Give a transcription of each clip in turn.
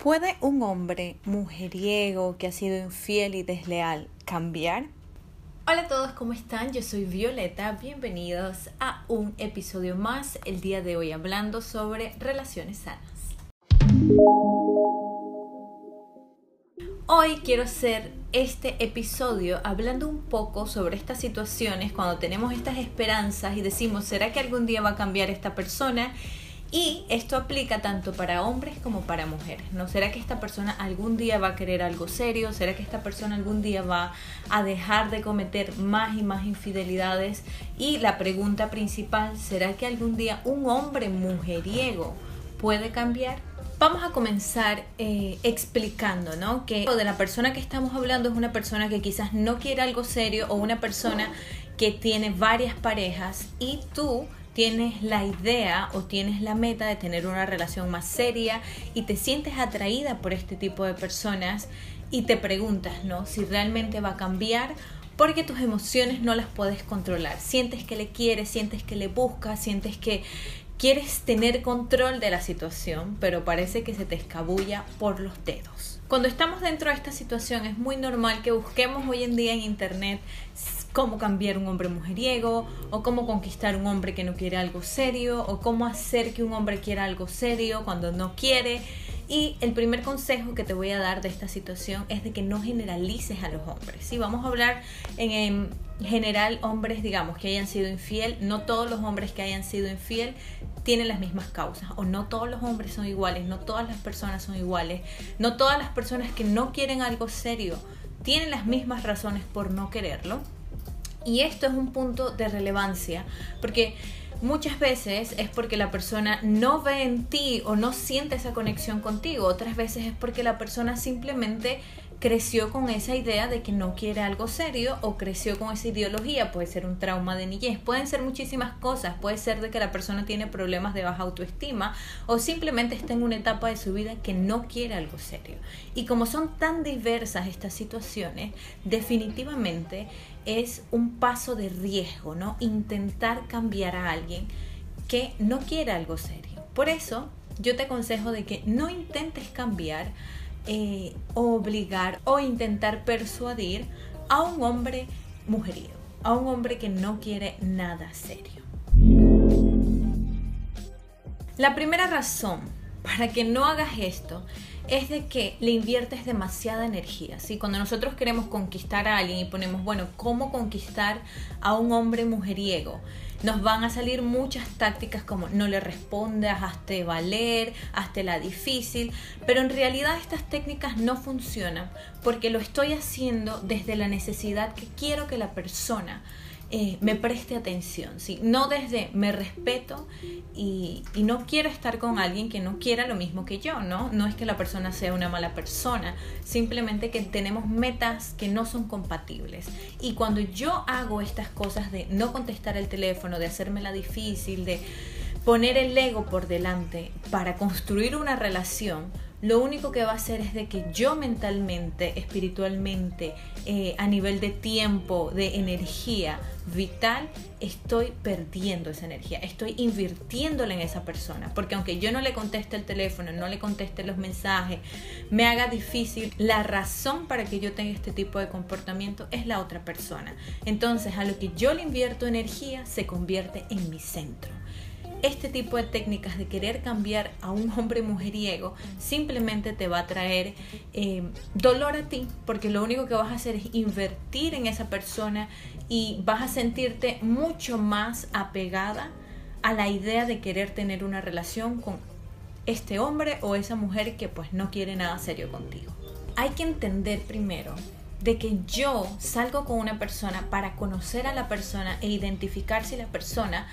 ¿Puede un hombre mujeriego que ha sido infiel y desleal cambiar? Hola a todos, ¿cómo están? Yo soy Violeta, bienvenidos a un episodio más el día de hoy hablando sobre relaciones sanas. Hoy quiero hacer este episodio hablando un poco sobre estas situaciones cuando tenemos estas esperanzas y decimos, ¿será que algún día va a cambiar esta persona? Y esto aplica tanto para hombres como para mujeres. ¿No será que esta persona algún día va a querer algo serio? ¿Será que esta persona algún día va a dejar de cometer más y más infidelidades? Y la pregunta principal, ¿será que algún día un hombre mujeriego puede cambiar? Vamos a comenzar eh, explicando, ¿no? Que de la persona que estamos hablando es una persona que quizás no quiere algo serio o una persona que tiene varias parejas y tú tienes la idea o tienes la meta de tener una relación más seria y te sientes atraída por este tipo de personas y te preguntas, ¿no? Si realmente va a cambiar porque tus emociones no las puedes controlar. Sientes que le quieres, sientes que le buscas, sientes que quieres tener control de la situación, pero parece que se te escabulla por los dedos. Cuando estamos dentro de esta situación es muy normal que busquemos hoy en día en internet cómo cambiar un hombre mujeriego, o cómo conquistar un hombre que no quiere algo serio, o cómo hacer que un hombre quiera algo serio cuando no quiere. Y el primer consejo que te voy a dar de esta situación es de que no generalices a los hombres. Si vamos a hablar en, general hombres, digamos, que hayan sido infiel, no todos los hombres que hayan sido infiel tienen las mismas causas, o no todos los hombres son iguales, no todas las personas son iguales, no todas las personas que no quieren algo serio tienen las mismas razones por no quererlo. Y esto es un punto de relevancia, porque muchas veces es porque la persona no ve en ti o no siente esa conexión contigo, otras veces es porque la persona simplemente creció con esa idea de que no quiere algo serio o creció con esa ideología, puede ser un trauma de niñez, pueden ser muchísimas cosas, puede ser de que la persona tiene problemas de baja autoestima o simplemente está en una etapa de su vida que no quiere algo serio. Y como son tan diversas estas situaciones, definitivamente es un paso de riesgo, ¿no? Intentar cambiar a alguien que no quiere algo serio. Por eso yo te aconsejo de que no intentes cambiar, eh, obligar o intentar persuadir a un hombre mujeriego, a un hombre que no quiere nada serio. La primera razón para que no hagas esto es de que le inviertes demasiada energía. ¿sí? Cuando nosotros queremos conquistar a alguien y ponemos, bueno, ¿cómo conquistar a un hombre mujeriego? Nos van a salir muchas tácticas como no le respondas, hazte valer, hazte la difícil, pero en realidad estas técnicas no funcionan porque lo estoy haciendo desde la necesidad que quiero que la persona eh, me preste atención, ¿sí? no desde me respeto y, y, no quiero estar con alguien que no quiera lo mismo que yo, ¿no? No es que la persona sea una mala persona, simplemente que tenemos metas que no son compatibles. Y cuando yo hago estas cosas de no contestar el teléfono, de hacerme la difícil, de poner el ego por delante para construir una relación, lo único que va a hacer es de que yo mentalmente, espiritualmente, eh, a nivel de tiempo, de energía vital, estoy perdiendo esa energía, estoy invirtiéndola en esa persona, porque aunque yo no le conteste el teléfono, no le conteste los mensajes, me haga difícil, la razón para que yo tenga este tipo de comportamiento es la otra persona. Entonces, a lo que yo le invierto energía se convierte en mi centro este tipo de técnicas de querer cambiar a un hombre mujeriego simplemente te va a traer eh, dolor a ti, porque lo único que vas a hacer es invertir en esa persona y vas a sentirte mucho más apegada a la idea de querer tener una relación con este hombre o esa mujer que pues no quiere nada serio contigo. Hay que entender primero de que yo salgo con una persona para conocer a la persona e identificar si la persona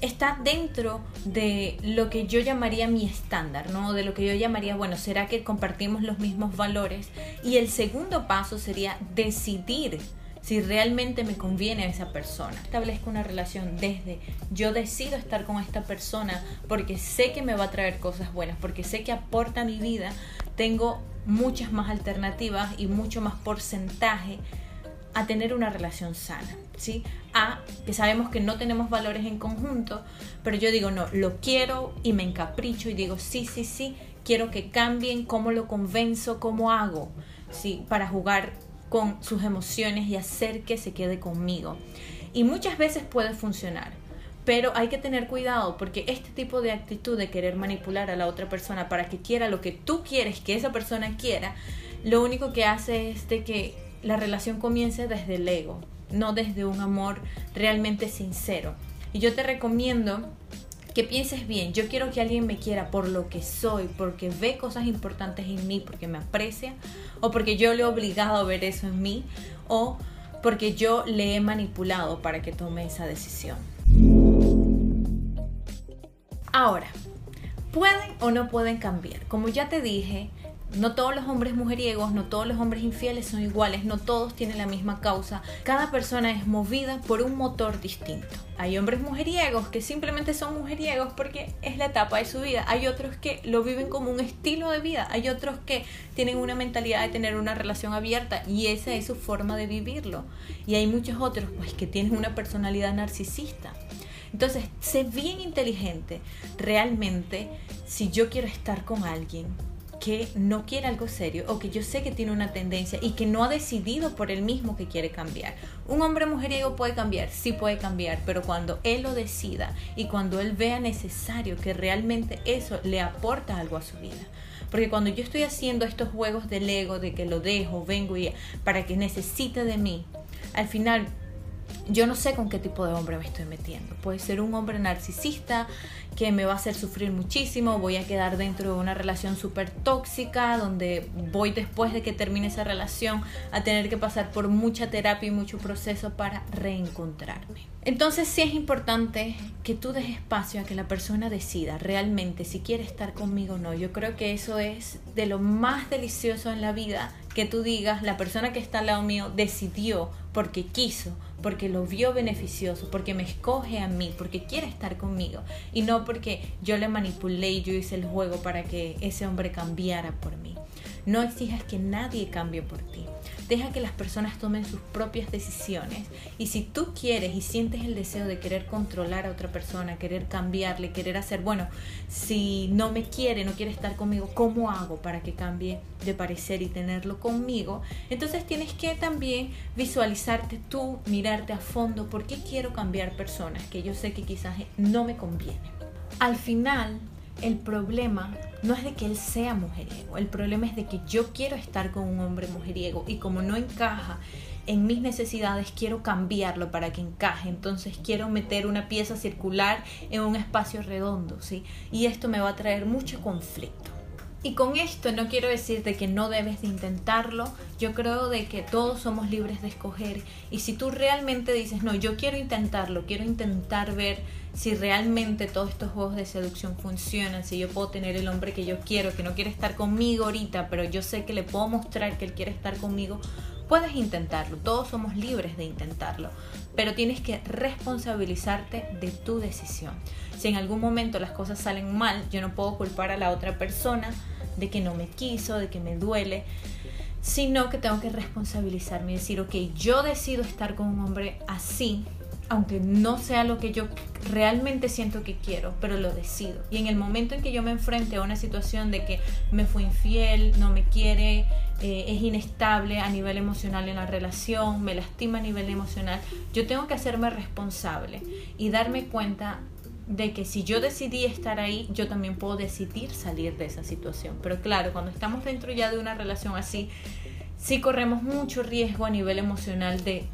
está dentro de lo que yo llamaría mi estándar, ¿no? De lo que yo llamaría, bueno, ¿será que compartimos los mismos valores? Y el segundo paso sería decidir si realmente me conviene a esa persona. Establezco una relación desde yo decido estar con esta persona porque sé que me va a traer cosas buenas, porque sé que aporta a mi vida, tengo muchas más alternativas y mucho más porcentaje a tener una relación sana, ¿sí? A que sabemos que no tenemos valores en conjunto, pero yo digo, no, lo quiero y me encapricho y digo, sí, sí, sí, quiero que cambien, cómo lo convenzo, cómo hago, ¿sí? Para jugar con sus emociones y hacer que se quede conmigo. Y muchas veces puede funcionar, pero hay que tener cuidado porque este tipo de actitud de querer manipular a la otra persona para que quiera lo que tú quieres que esa persona quiera, lo único que hace es de que la relación comience desde el ego, no desde un amor realmente sincero. Y yo te recomiendo que pienses bien, yo quiero que alguien me quiera por lo que soy, porque ve cosas importantes en mí, porque me aprecia, o porque yo le he obligado a ver eso en mí, o porque yo le he manipulado para que tome esa decisión. Ahora, ¿pueden o no pueden cambiar? Como ya te dije, no todos los hombres mujeriegos, no todos los hombres infieles son iguales, no todos tienen la misma causa. Cada persona es movida por un motor distinto. Hay hombres mujeriegos que simplemente son mujeriegos porque es la etapa de su vida. Hay otros que lo viven como un estilo de vida. Hay otros que tienen una mentalidad de tener una relación abierta y esa es su forma de vivirlo. Y hay muchos otros pues que tienen una personalidad narcisista. Entonces, sé bien inteligente. Realmente, si yo quiero estar con alguien, que no quiere algo serio o que yo sé que tiene una tendencia y que no ha decidido por él mismo que quiere cambiar. Un hombre mujeriego puede cambiar, sí puede cambiar, pero cuando él lo decida y cuando él vea necesario que realmente eso le aporta algo a su vida. Porque cuando yo estoy haciendo estos juegos del ego, de que lo dejo, vengo y para que necesite de mí, al final yo no sé con qué tipo de hombre me estoy metiendo. Puede ser un hombre narcisista que me va a hacer sufrir muchísimo, voy a quedar dentro de una relación súper tóxica, donde voy después de que termine esa relación a tener que pasar por mucha terapia y mucho proceso para reencontrarme. Entonces sí es importante que tú des espacio a que la persona decida realmente si quiere estar conmigo o no. Yo creo que eso es de lo más delicioso en la vida, que tú digas, la persona que está al lado mío decidió porque quiso porque lo vio beneficioso, porque me escoge a mí, porque quiere estar conmigo y no porque yo le manipulé y yo hice el juego para que ese hombre cambiara por mí. No exijas que nadie cambie por ti. Deja que las personas tomen sus propias decisiones. Y si tú quieres y sientes el deseo de querer controlar a otra persona, querer cambiarle, querer hacer, bueno, si no me quiere, no quiere estar conmigo, ¿cómo hago para que cambie de parecer y tenerlo conmigo? Entonces tienes que también visualizarte tú, mirarte a fondo, ¿por qué quiero cambiar personas que yo sé que quizás no me convienen? Al final, el problema no es de que él sea mujeriego, el problema es de que yo quiero estar con un hombre mujeriego y como no encaja en mis necesidades, quiero cambiarlo para que encaje. Entonces quiero meter una pieza circular en un espacio redondo, ¿sí? Y esto me va a traer mucho conflicto. Y con esto no quiero decirte que no debes de intentarlo, yo creo de que todos somos libres de escoger. Y si tú realmente dices, no, yo quiero intentarlo, quiero intentar ver si realmente todos estos juegos de seducción funcionan, si yo puedo tener el hombre que yo quiero, que no quiere estar conmigo ahorita, pero yo sé que le puedo mostrar que él quiere estar conmigo, puedes intentarlo, todos somos libres de intentarlo, pero tienes que responsabilizarte de tu decisión. Si en algún momento las cosas salen mal, yo no puedo culpar a la otra persona de que no me quiso, de que me duele, sino que tengo que responsabilizarme y decir, ok, yo decido estar con un hombre así, aunque no sea lo que yo realmente siento que quiero, pero lo decido. Y en el momento en que yo me enfrente a una situación de que me fue infiel, no me quiere, eh, es inestable a nivel emocional en la relación, me lastima a nivel emocional, yo tengo que hacerme responsable y darme cuenta de que si yo decidí estar ahí, yo también puedo decidir salir de esa situación. Pero claro, cuando estamos dentro ya de una relación así, sí corremos mucho riesgo a nivel emocional de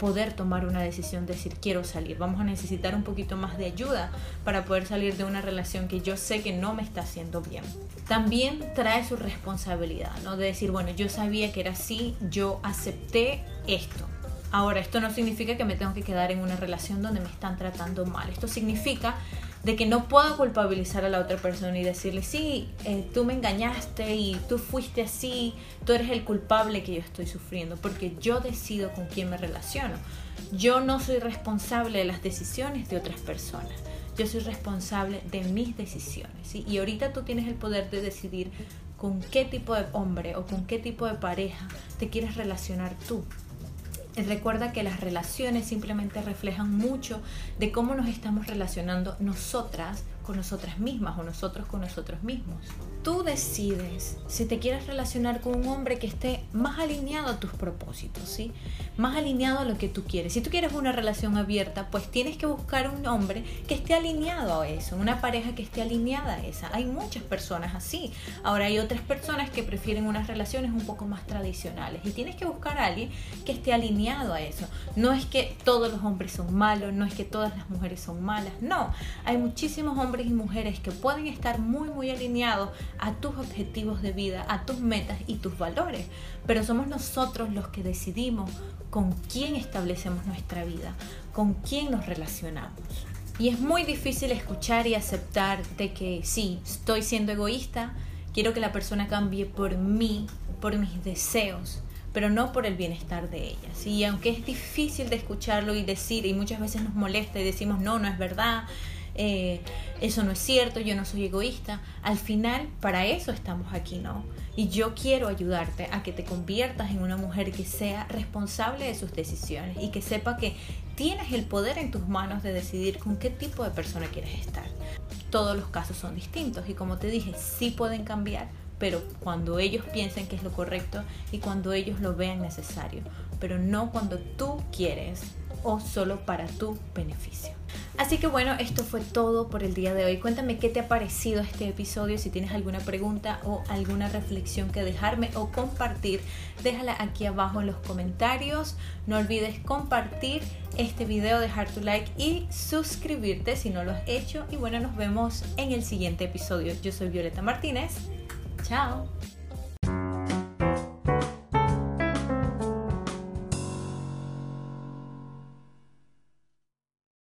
poder tomar una decisión, decir quiero salir. Vamos a necesitar un poquito más de ayuda para poder salir de una relación que yo sé que no me está haciendo bien. También trae su responsabilidad, ¿no? De decir, bueno, yo sabía que era así, yo acepté esto Ahora, esto no significa que me tengo que quedar en una relación donde me están tratando mal. Esto significa de que no puedo culpabilizar a la otra persona y decirle, sí, eh, tú me engañaste y tú fuiste así, tú eres el culpable que yo estoy sufriendo, porque yo decido con quién me relaciono. Yo no soy responsable de las decisiones de otras personas, yo soy responsable de mis decisiones. Y ahorita tú tienes el poder de decidir con qué tipo de hombre o con qué tipo de pareja te quieres relacionar tú. Recuerda que las relaciones simplemente reflejan mucho de cómo nos estamos relacionando nosotras con nosotras mismas o nosotros con nosotros mismos. Tú decides si te quieres relacionar con un hombre que esté más alineado a tus propósitos, ¿sí? Más alineado a lo que tú quieres. Si tú quieres una relación abierta, pues tienes que buscar un hombre que esté alineado a eso, una pareja que esté alineada a esa. Hay muchas personas así. Ahora hay otras personas que prefieren unas relaciones un poco más tradicionales y tienes que buscar a alguien que esté alineado a eso. No es que todos los hombres son malos, no es que todas las mujeres son malas, no. Hay muchísimos hombres y mujeres que pueden estar muy, muy alineados a tus objetivos de vida, a tus metas y tus valores. Pero somos nosotros los que decidimos con quién establecemos nuestra vida, con quién nos relacionamos. Y es muy difícil escuchar y aceptar de que sí, estoy siendo egoísta, quiero que la persona cambie por mí, por mis deseos, pero no por el bienestar de ella. Y aunque es difícil de escucharlo y decir, y muchas veces nos molesta y decimos, no, no es verdad, eh, eso no es cierto, yo no soy egoísta. Al final, para eso estamos aquí, ¿no? Y yo quiero ayudarte a que te conviertas en una mujer que sea responsable de sus decisiones y que sepa que tienes el poder en tus manos de decidir con qué tipo de persona quieres estar. Todos los casos son distintos y como te dije, sí pueden cambiar, pero cuando ellos piensen que es lo correcto y cuando ellos lo vean necesario, pero no cuando tú quieres o solo para tu beneficio. Así que bueno, esto fue todo por el día de hoy. Cuéntame qué te ha parecido este episodio, si tienes alguna pregunta o alguna reflexión que dejarme o compartir, déjala aquí abajo en los comentarios. No olvides compartir este video, dejar tu like y suscribirte si no lo has hecho. Y bueno, nos vemos en el siguiente episodio. Yo soy Violeta Martínez. Chao.